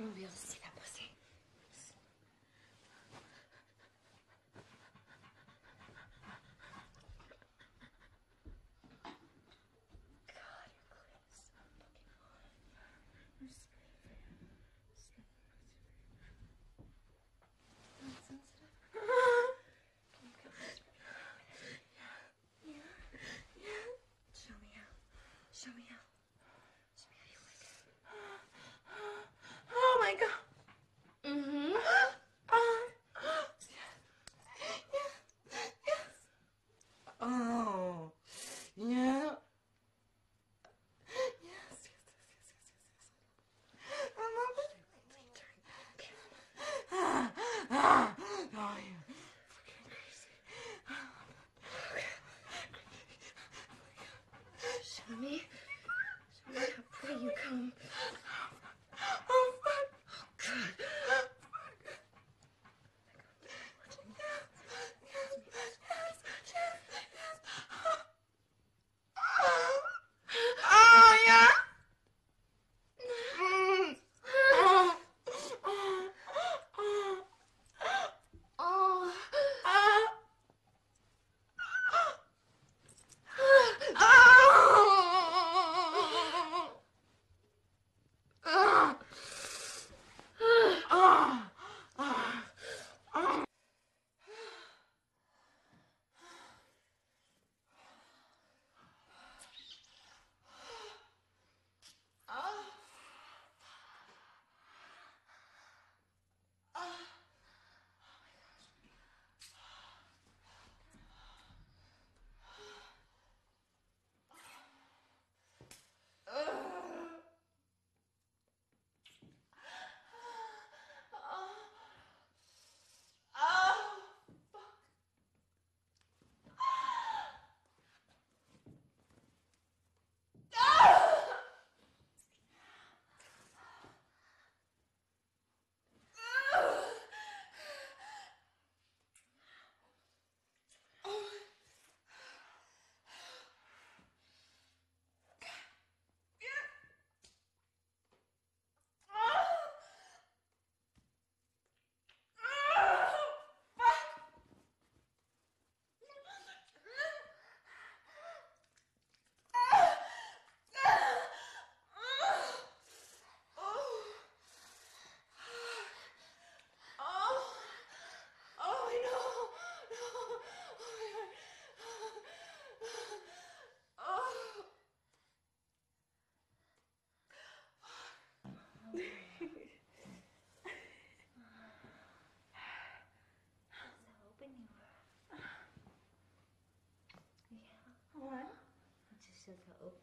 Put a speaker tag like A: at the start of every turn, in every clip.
A: Vamos ver se dá.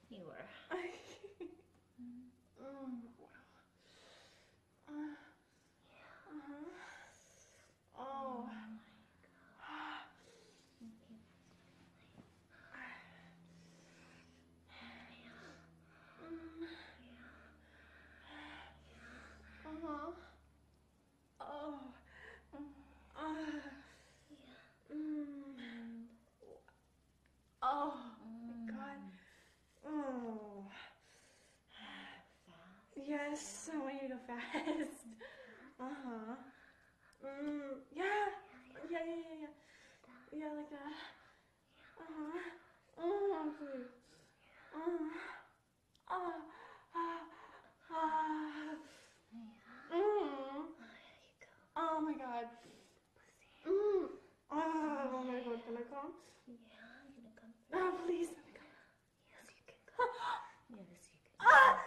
A: you were.
B: fast. Uh-huh. Mm, yeah. Yeah, yeah, yeah, yeah. Yeah, like that. Uh-huh. Oh. Uh-huh. Uh, uh, uh. Mm. Oh my god. Mm. Oh, oh my god, can I come?
A: Yeah, I'm gonna come.
B: Oh, please.
A: Yes, you can come. yes, you can.
B: Ah!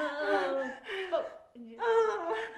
B: Oh,
A: fuck. Oh.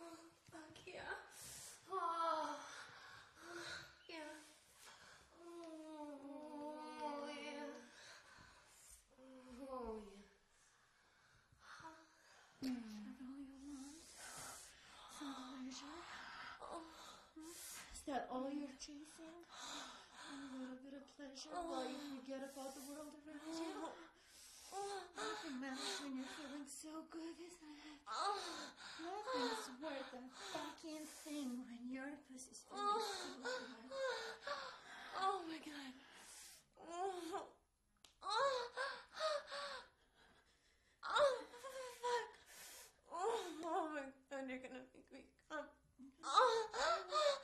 C: Oh,
A: fuck yeah. Fuck yeah. Oh, yeah. Oh, yeah. Oh, yeah.
C: Is that all you want? Some pleasure? Is that all you're chasing? A little bit of pleasure while you forget about the world around you? Nothing matters when you're feeling so good, isn't it? Nothing's worth a fucking thing when your pussy's feeling so good.
A: Oh my god. Oh. Oh. Oh, fuck. Oh, oh my god, you're gonna make me come. Oh. Oh, god. Oh.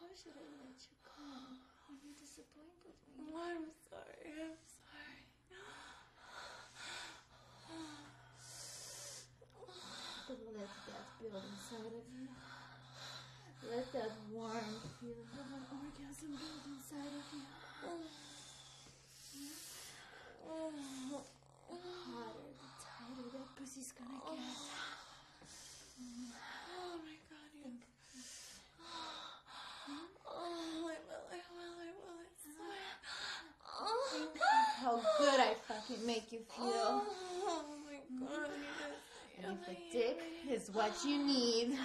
C: Why should I let you come when you're disappointed me?
A: I'm sorry. I'm sorry.
C: But let that build inside of you. Let that warm feeling of an orgasm build inside of you.
A: Oh.
C: The hotter, the tighter that pussy's gonna get.
A: Oh my god, you. Oh, I will, I will, I will, I swear. Oh.
C: How good I fucking make you feel.
A: Oh my god,
C: And if a dick is what you need.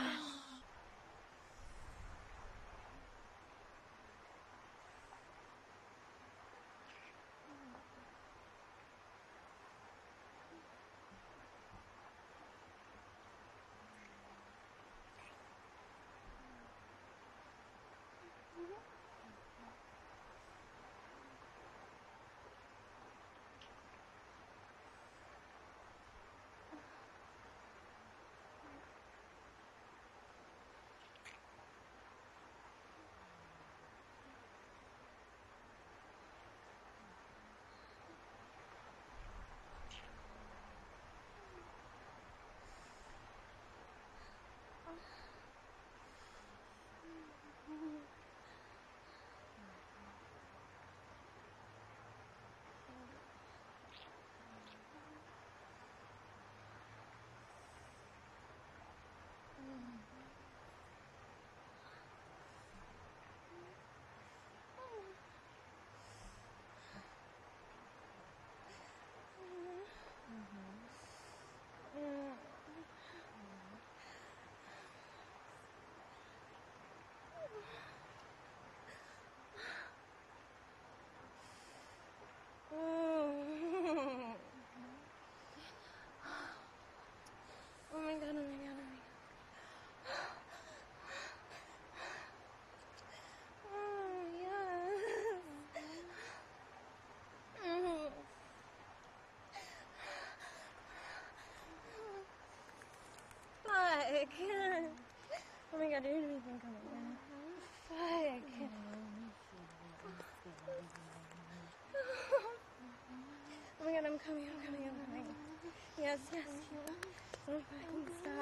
D: yes, yes. So
A: if I can stop.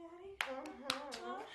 A: Daddy? Mm-hmm.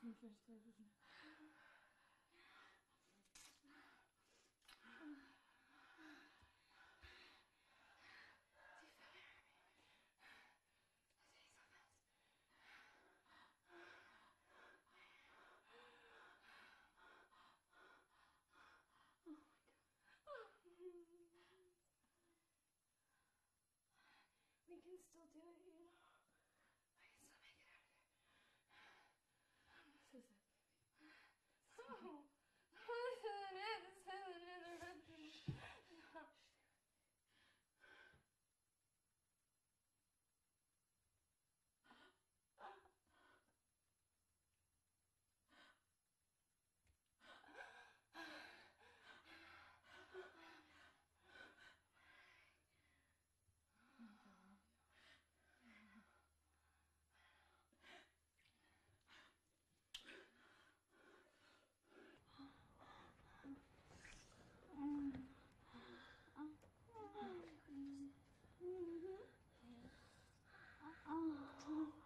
A: something first. Oh.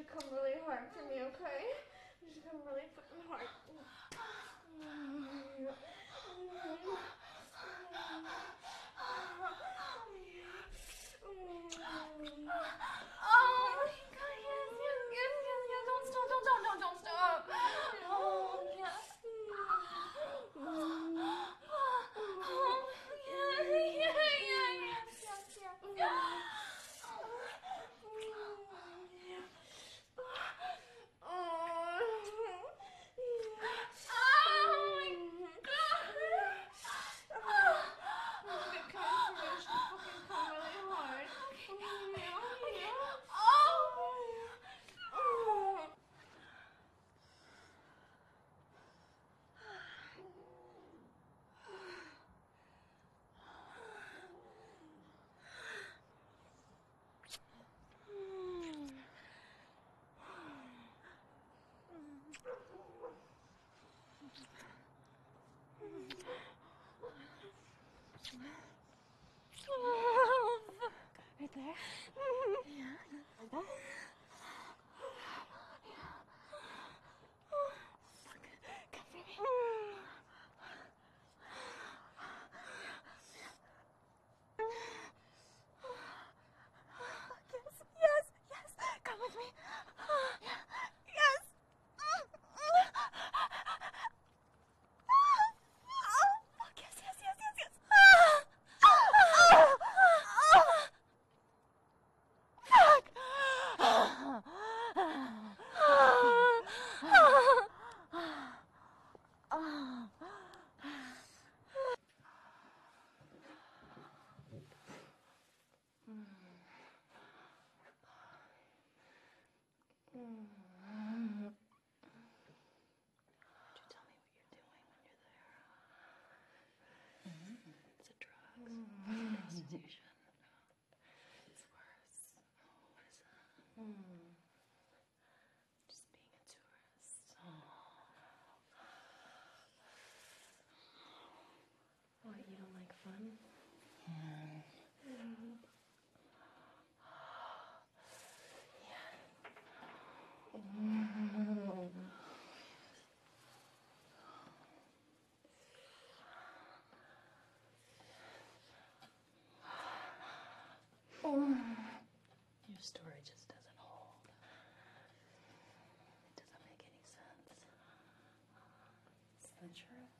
C: to come really hard for me, okay?
E: It's worse. Oh, what is that? Mm. Just being a tourist. Oh.
C: What, you don't like fun?
E: Your story just doesn't hold. It doesn't make any sense. It's the
C: true.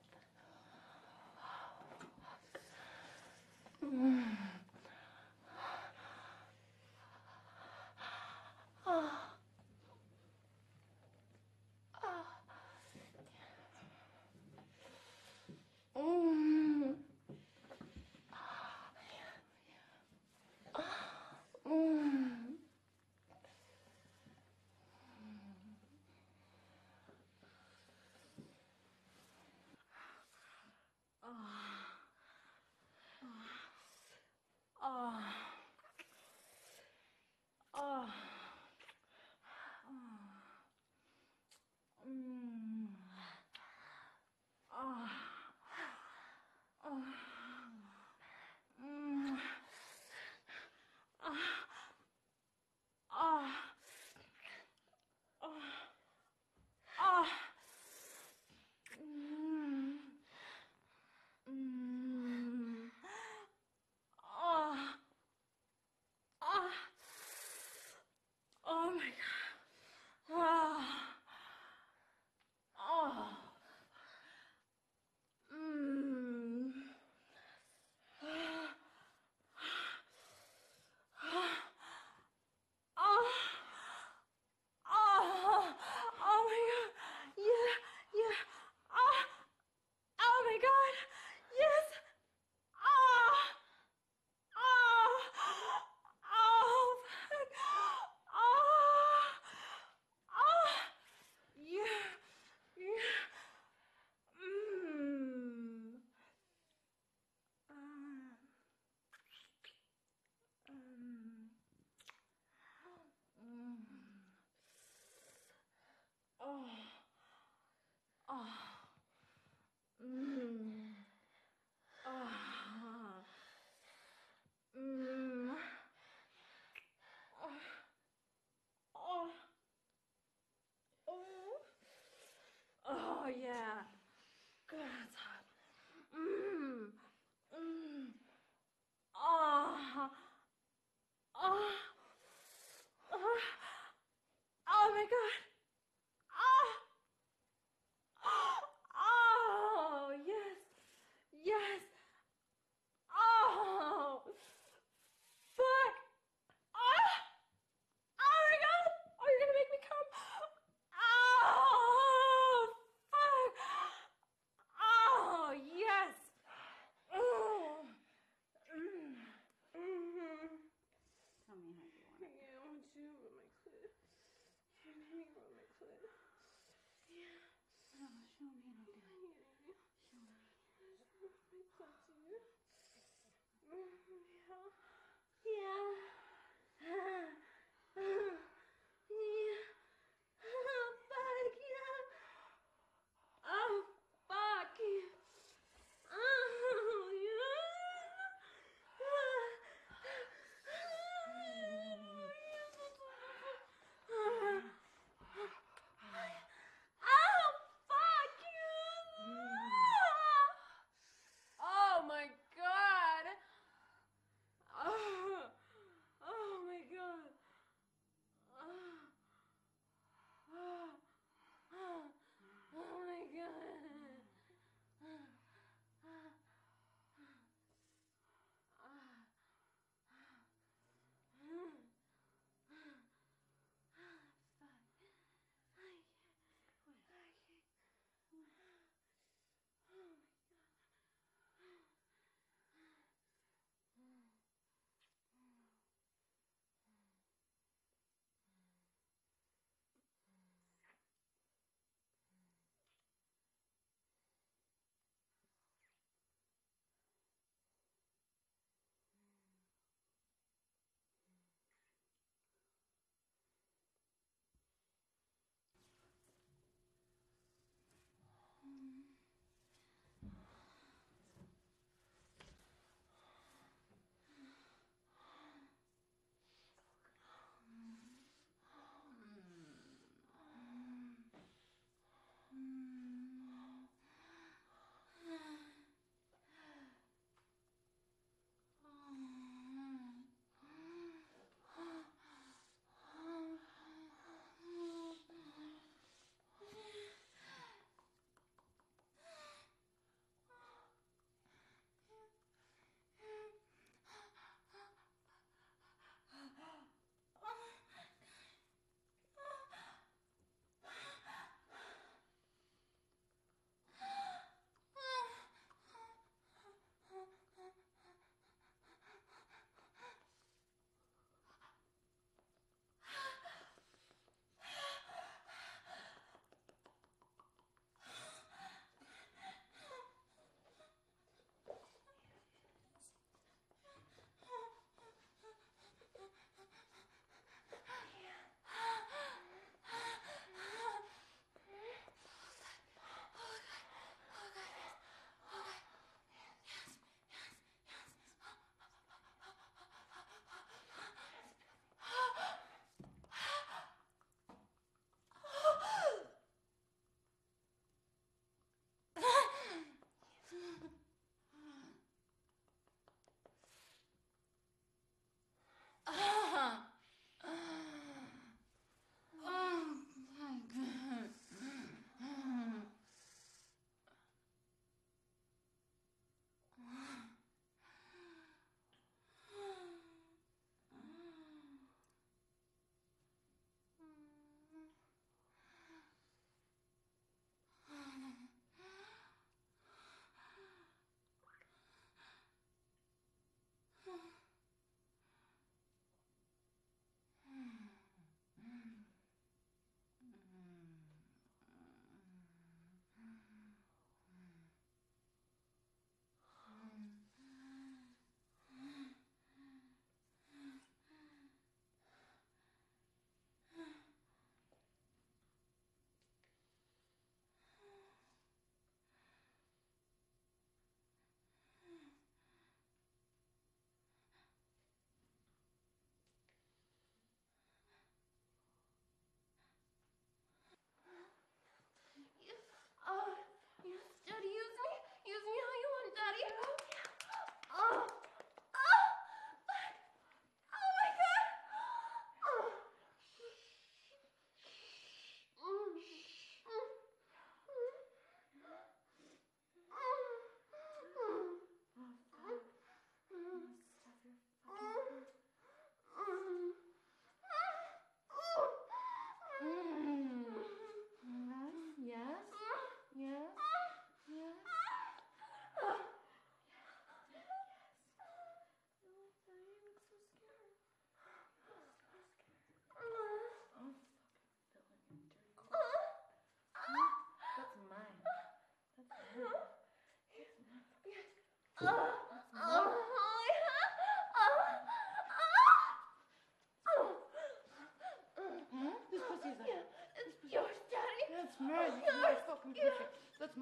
C: Oh. Oh, yeah.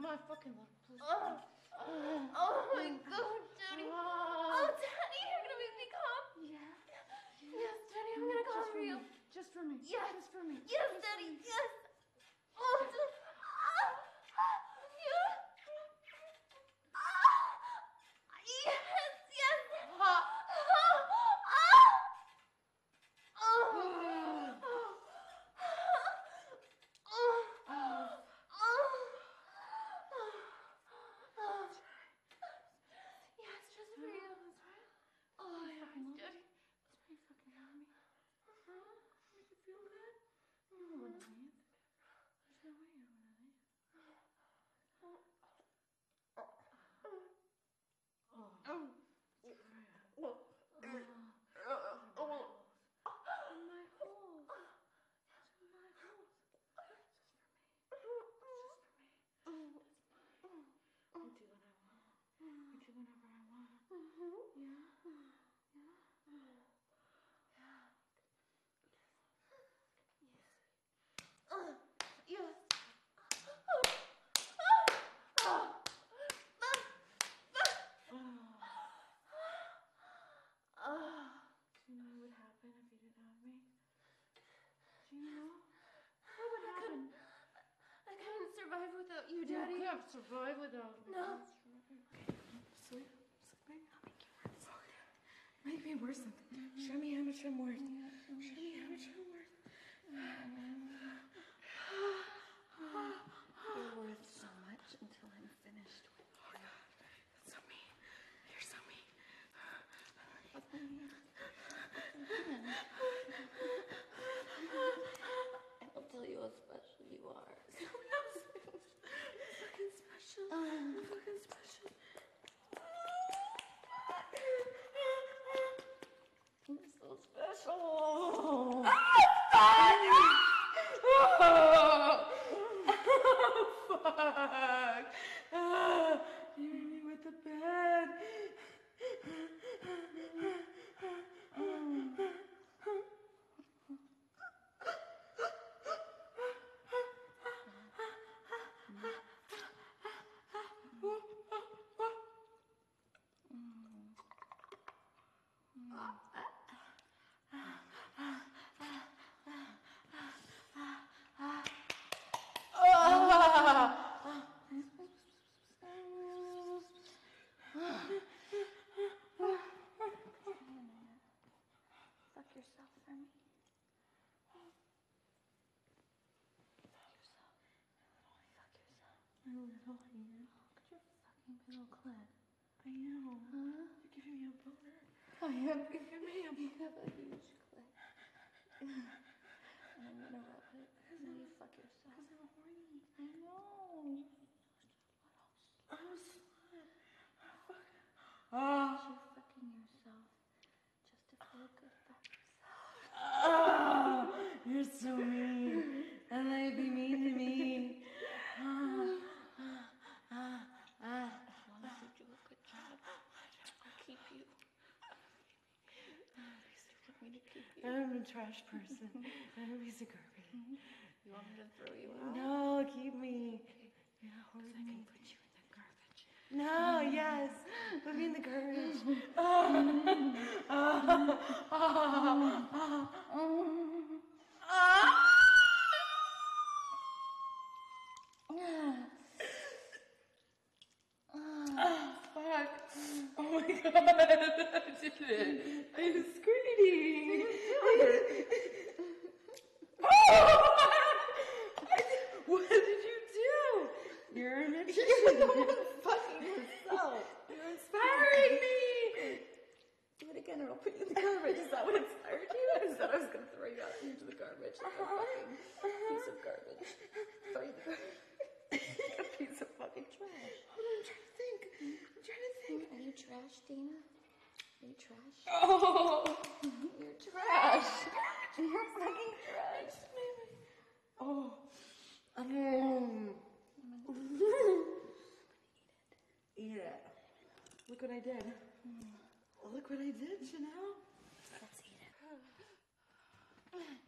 C: My fucking little pussy. Oh, oh, oh my mm. god, Daddy. Oh, Daddy, you're gonna make me come.
A: Yeah.
C: Yes, Daddy, I'm gonna come for you.
A: Just for me.
C: Yes.
A: Just for me.
C: Yes, Daddy, yes. Oh, Daddy. Ah, ah, yes. Ah, yes, yes. Ah, ah, ah. Oh. Oh. Yes, just for you. Oh, yeah, Daddy.
A: Make you feel good? You don't want to leave. There's no way you don't want to leave. Oh. My holes. It's my holes. Just for me. Just for me. I do what I want. I do whenever I want. Yeah.
C: Yes.
A: Do you know what would happen if you didn't have me? Do you know? What would happen?
C: I couldn't survive without you,
A: You
C: Daddy.
A: can't survive without me.
C: No.
A: Sleep. Sleep. Make me worse than Show me how much I'm worth. Show me how much I'm worth.
C: You're worth so much until I'm finished with
A: Oh God, that's so mean. You're so mean.
C: And I'll tell you how special you are.
A: Fucking special.
C: Um,
A: Fucking special.
C: I'm so special.
A: Fuck. Ah, you hit me with the bed.
C: Fuck yourself for me.
A: I little hand.
C: Look at your fucking little.
A: I know.
C: Huh?
A: You're giving me a boner.
C: I am.
A: Giving me a
C: You have a huge and I'm gonna rub it. And then you fuck yourself.
A: Because I'm horny.
C: I know.
A: I'm a slut. Ah.
C: You're fucking yourself just to feel good about yourself.
A: Ah, you're so mean. And they be mean to me. Ah, ah, ah.
C: As long as you do a good job, I'll keep you. You want me to keep you?
A: I'm a trash person. I'm a piece of garbage. Mm-hmm.
C: You want me to throw you out?
A: No, keep me. Yeah, hold
C: I can put you in the garbage.
A: No, yes. Put me in the garbage fuck. Oh my god. I did it. I'm screaming. Oh! What did you do? You're a magician.
C: Fucking yourself.
A: You're inspiring me.
C: Do it again or I'll put you in the garbage. Is that what inspired you? I said I was gonna throw you out into the garbage. Like a uh-huh. fucking uh-huh. piece of garbage. Throw you in the garbage. A piece of fucking trash.
A: Hold on, I'm trying to think.
C: Are you trash, Dana? Are you trash?
A: Oh.
C: You're trash. You're fucking trash.
A: Oh. Um. Eat it. Look what I did. Look what I did, Chanel.
C: Let's eat it.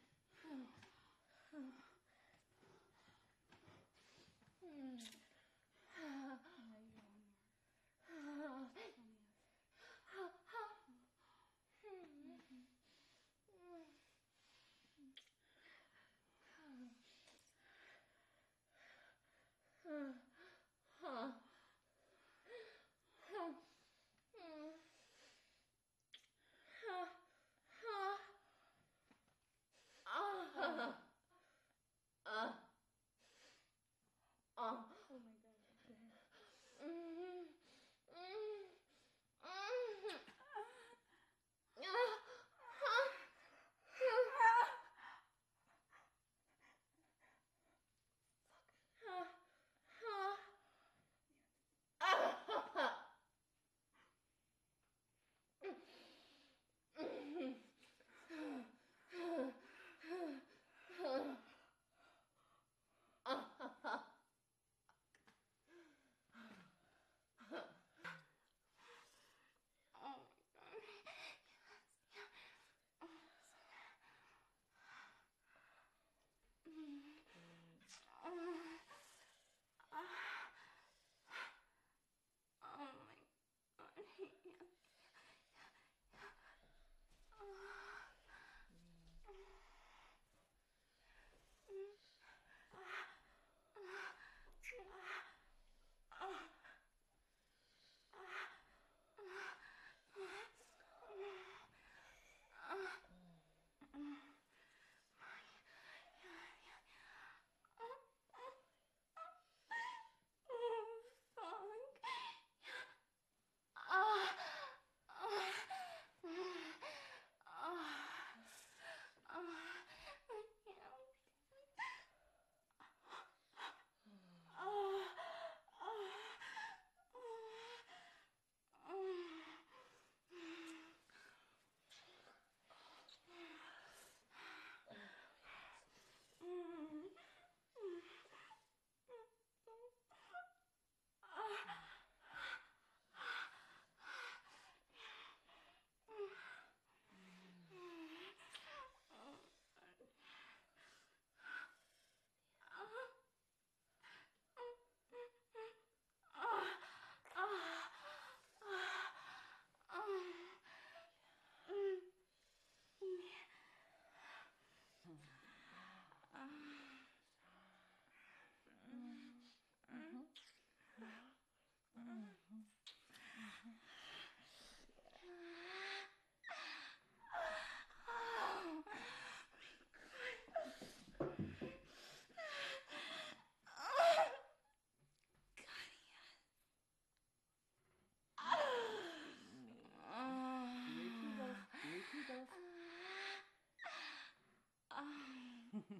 C: Ugh.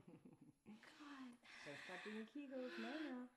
A: So stop doing Kegels. No,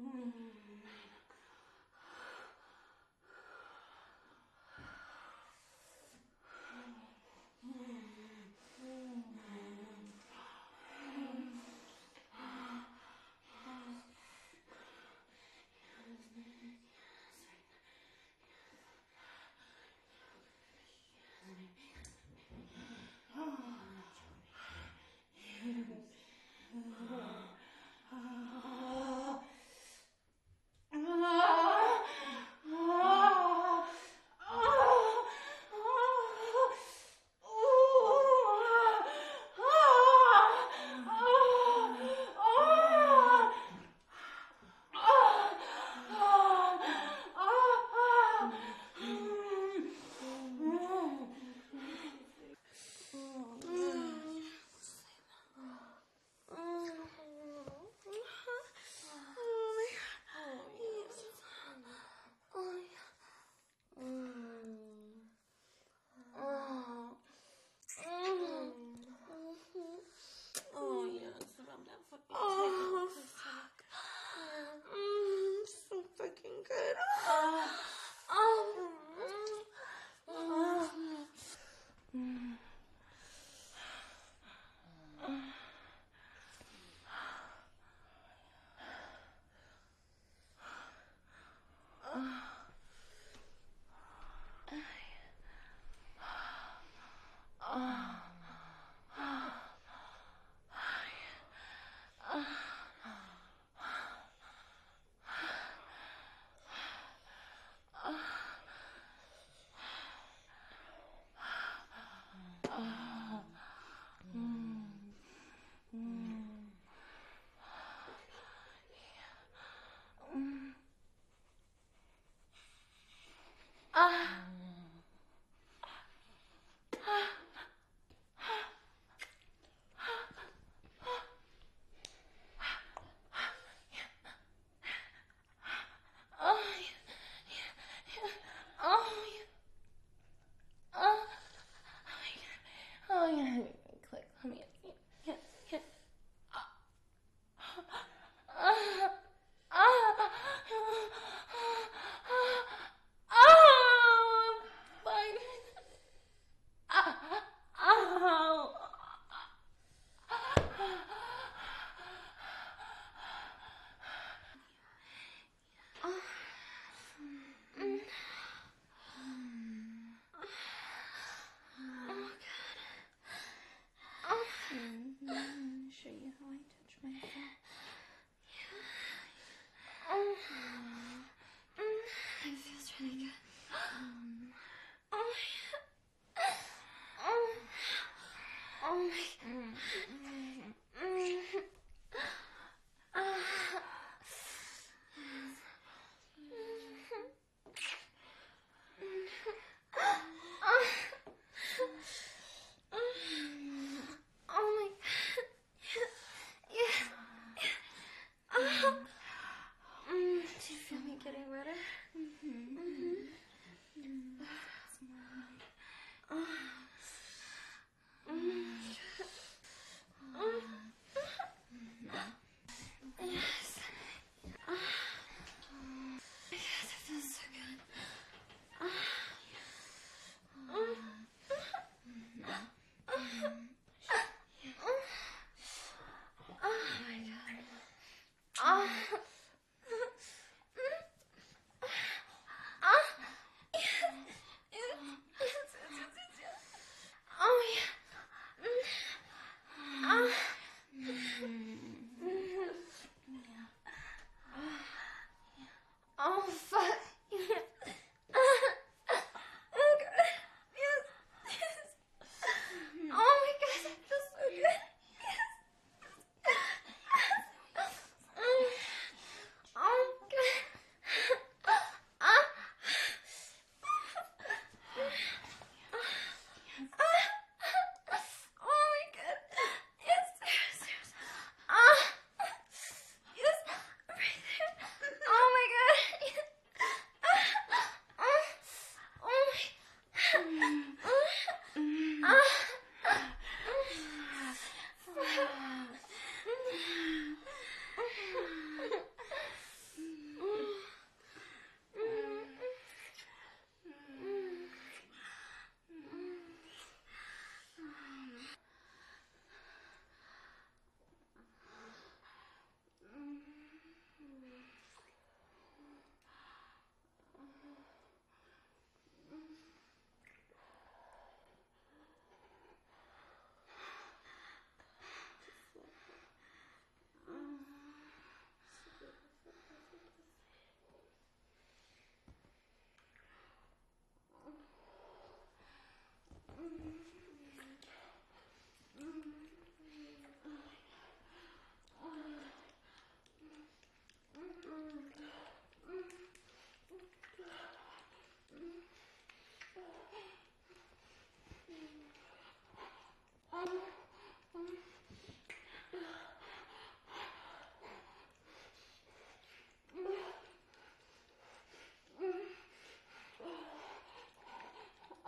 A: Mm.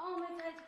A: Oh my god.